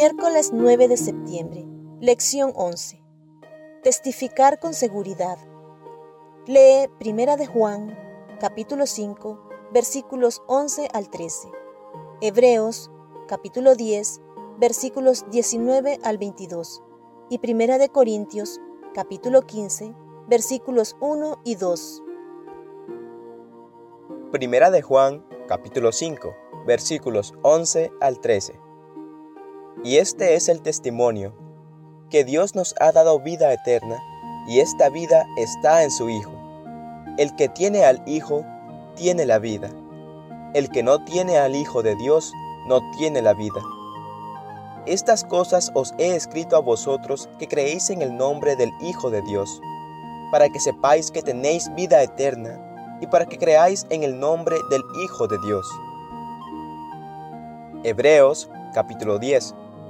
Miércoles 9 de septiembre. Lección 11. Testificar con seguridad. Lee Primera de Juan, capítulo 5, versículos 11 al 13. Hebreos, capítulo 10, versículos 19 al 22. Y Primera de Corintios, capítulo 15, versículos 1 y 2. Primera de Juan, capítulo 5, versículos 11 al 13. Y este es el testimonio, que Dios nos ha dado vida eterna, y esta vida está en su Hijo. El que tiene al Hijo, tiene la vida. El que no tiene al Hijo de Dios, no tiene la vida. Estas cosas os he escrito a vosotros que creéis en el nombre del Hijo de Dios, para que sepáis que tenéis vida eterna, y para que creáis en el nombre del Hijo de Dios. Hebreos capítulo 10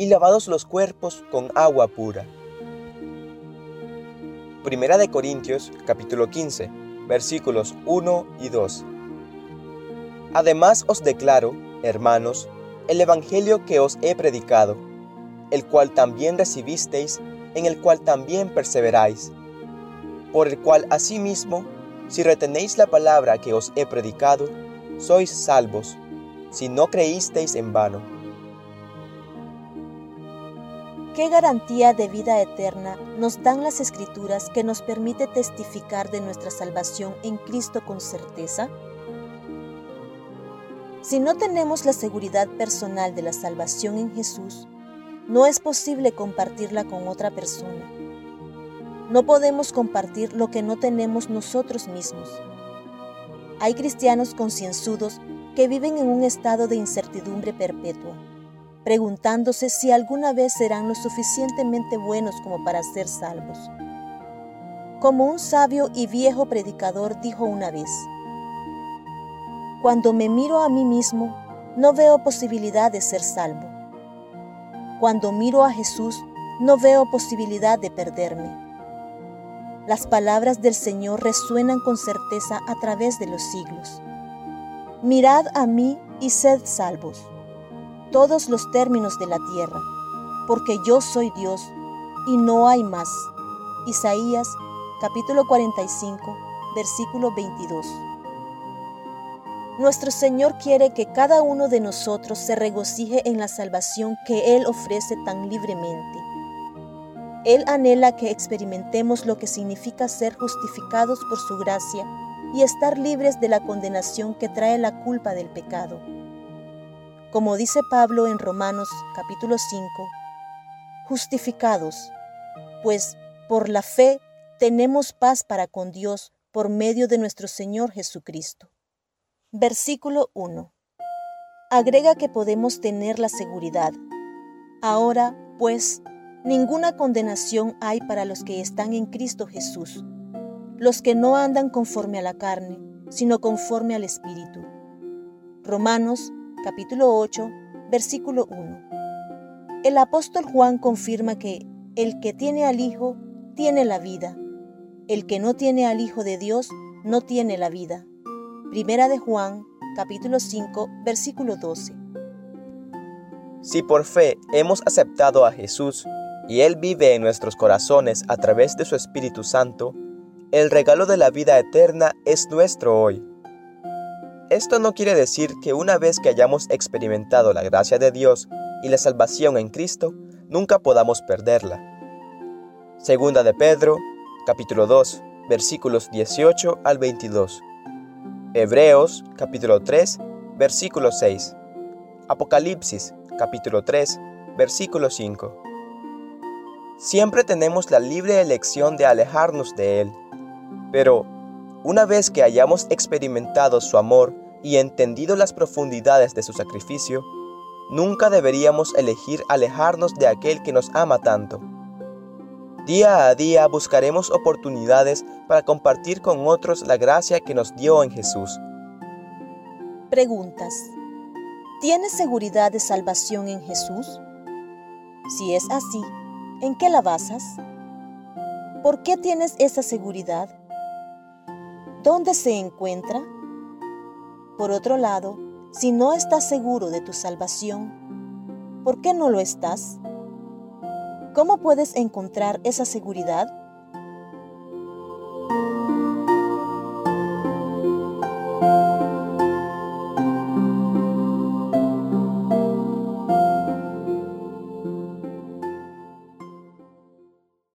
y lavados los cuerpos con agua pura. Primera de Corintios capítulo 15 versículos 1 y 2. Además os declaro, hermanos, el Evangelio que os he predicado, el cual también recibisteis, en el cual también perseveráis, por el cual asimismo, si retenéis la palabra que os he predicado, sois salvos, si no creísteis en vano. ¿Qué garantía de vida eterna nos dan las escrituras que nos permite testificar de nuestra salvación en Cristo con certeza? Si no tenemos la seguridad personal de la salvación en Jesús, no es posible compartirla con otra persona. No podemos compartir lo que no tenemos nosotros mismos. Hay cristianos concienzudos que viven en un estado de incertidumbre perpetua preguntándose si alguna vez serán lo suficientemente buenos como para ser salvos. Como un sabio y viejo predicador dijo una vez, Cuando me miro a mí mismo, no veo posibilidad de ser salvo. Cuando miro a Jesús, no veo posibilidad de perderme. Las palabras del Señor resuenan con certeza a través de los siglos. Mirad a mí y sed salvos todos los términos de la tierra, porque yo soy Dios y no hay más. Isaías capítulo 45, versículo 22. Nuestro Señor quiere que cada uno de nosotros se regocije en la salvación que Él ofrece tan libremente. Él anhela que experimentemos lo que significa ser justificados por su gracia y estar libres de la condenación que trae la culpa del pecado como dice Pablo en Romanos capítulo 5, justificados, pues por la fe tenemos paz para con Dios por medio de nuestro Señor Jesucristo. Versículo 1. Agrega que podemos tener la seguridad. Ahora, pues, ninguna condenación hay para los que están en Cristo Jesús, los que no andan conforme a la carne, sino conforme al Espíritu. Romanos capítulo 8, versículo 1. El apóstol Juan confirma que el que tiene al Hijo tiene la vida. El que no tiene al Hijo de Dios no tiene la vida. Primera de Juan, capítulo 5, versículo 12. Si por fe hemos aceptado a Jesús y Él vive en nuestros corazones a través de su Espíritu Santo, el regalo de la vida eterna es nuestro hoy. Esto no quiere decir que una vez que hayamos experimentado la gracia de Dios y la salvación en Cristo, nunca podamos perderla. Segunda de Pedro, capítulo 2, versículos 18 al 22. Hebreos, capítulo 3, versículo 6. Apocalipsis, capítulo 3, versículo 5. Siempre tenemos la libre elección de alejarnos de Él, pero una vez que hayamos experimentado su amor y entendido las profundidades de su sacrificio, nunca deberíamos elegir alejarnos de aquel que nos ama tanto. Día a día buscaremos oportunidades para compartir con otros la gracia que nos dio en Jesús. Preguntas. ¿Tienes seguridad de salvación en Jesús? Si es así, ¿en qué la basas? ¿Por qué tienes esa seguridad? ¿Dónde se encuentra? Por otro lado, si no estás seguro de tu salvación, ¿por qué no lo estás? ¿Cómo puedes encontrar esa seguridad?